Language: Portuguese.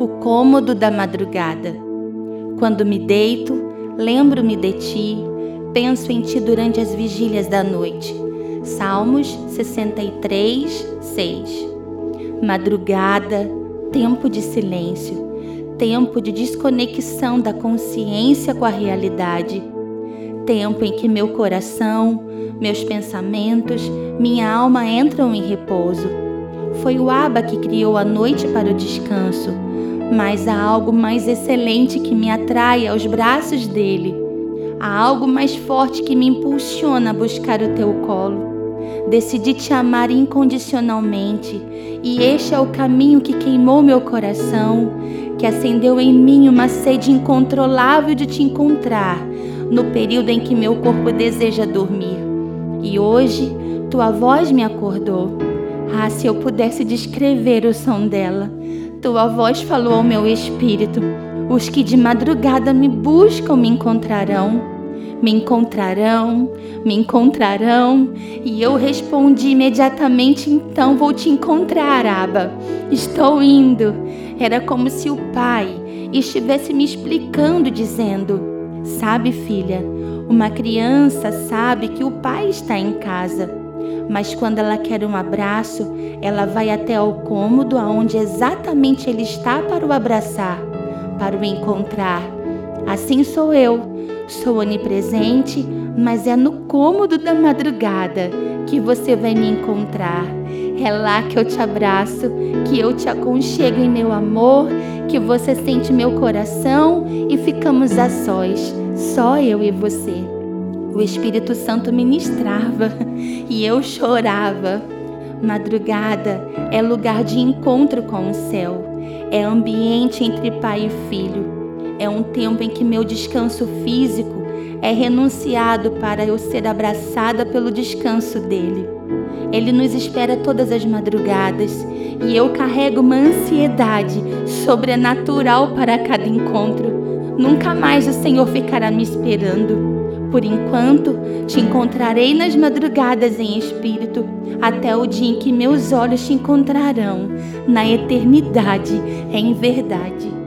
O cômodo da madrugada. Quando me deito, lembro-me de ti, penso em ti durante as vigílias da noite. Salmos 63, 6. Madrugada, tempo de silêncio, tempo de desconexão da consciência com a realidade, tempo em que meu coração, meus pensamentos, minha alma entram em repouso. Foi o Aba que criou a noite para o descanso mas há algo mais excelente que me atrai aos braços dele. Há algo mais forte que me impulsiona a buscar o teu colo. Decidi te amar incondicionalmente, e este é o caminho que queimou meu coração, que acendeu em mim uma sede incontrolável de te encontrar no período em que meu corpo deseja dormir. E hoje tua voz me acordou. Ah, se eu pudesse descrever o som dela. Tua voz falou ao meu espírito: Os que de madrugada me buscam me encontrarão. Me encontrarão, me encontrarão. E eu respondi imediatamente: Então vou te encontrar, Aba. Estou indo. Era como se o pai estivesse me explicando, dizendo: Sabe, filha, uma criança sabe que o pai está em casa mas quando ela quer um abraço, ela vai até ao cômodo aonde exatamente ele está para o abraçar, para o encontrar. Assim sou eu, sou onipresente, mas é no cômodo da madrugada que você vai me encontrar. É lá que eu te abraço, que eu te aconchego em meu amor, que você sente meu coração e ficamos a sós, só eu e você o Espírito Santo ministrava e eu chorava. Madrugada é lugar de encontro com o céu, é ambiente entre pai e filho, é um tempo em que meu descanso físico é renunciado para eu ser abraçada pelo descanso dele. Ele nos espera todas as madrugadas e eu carrego uma ansiedade sobrenatural para cada encontro. Nunca mais o Senhor ficará me esperando. Por enquanto, te encontrarei nas madrugadas em espírito, até o dia em que meus olhos te encontrarão, na eternidade, em verdade.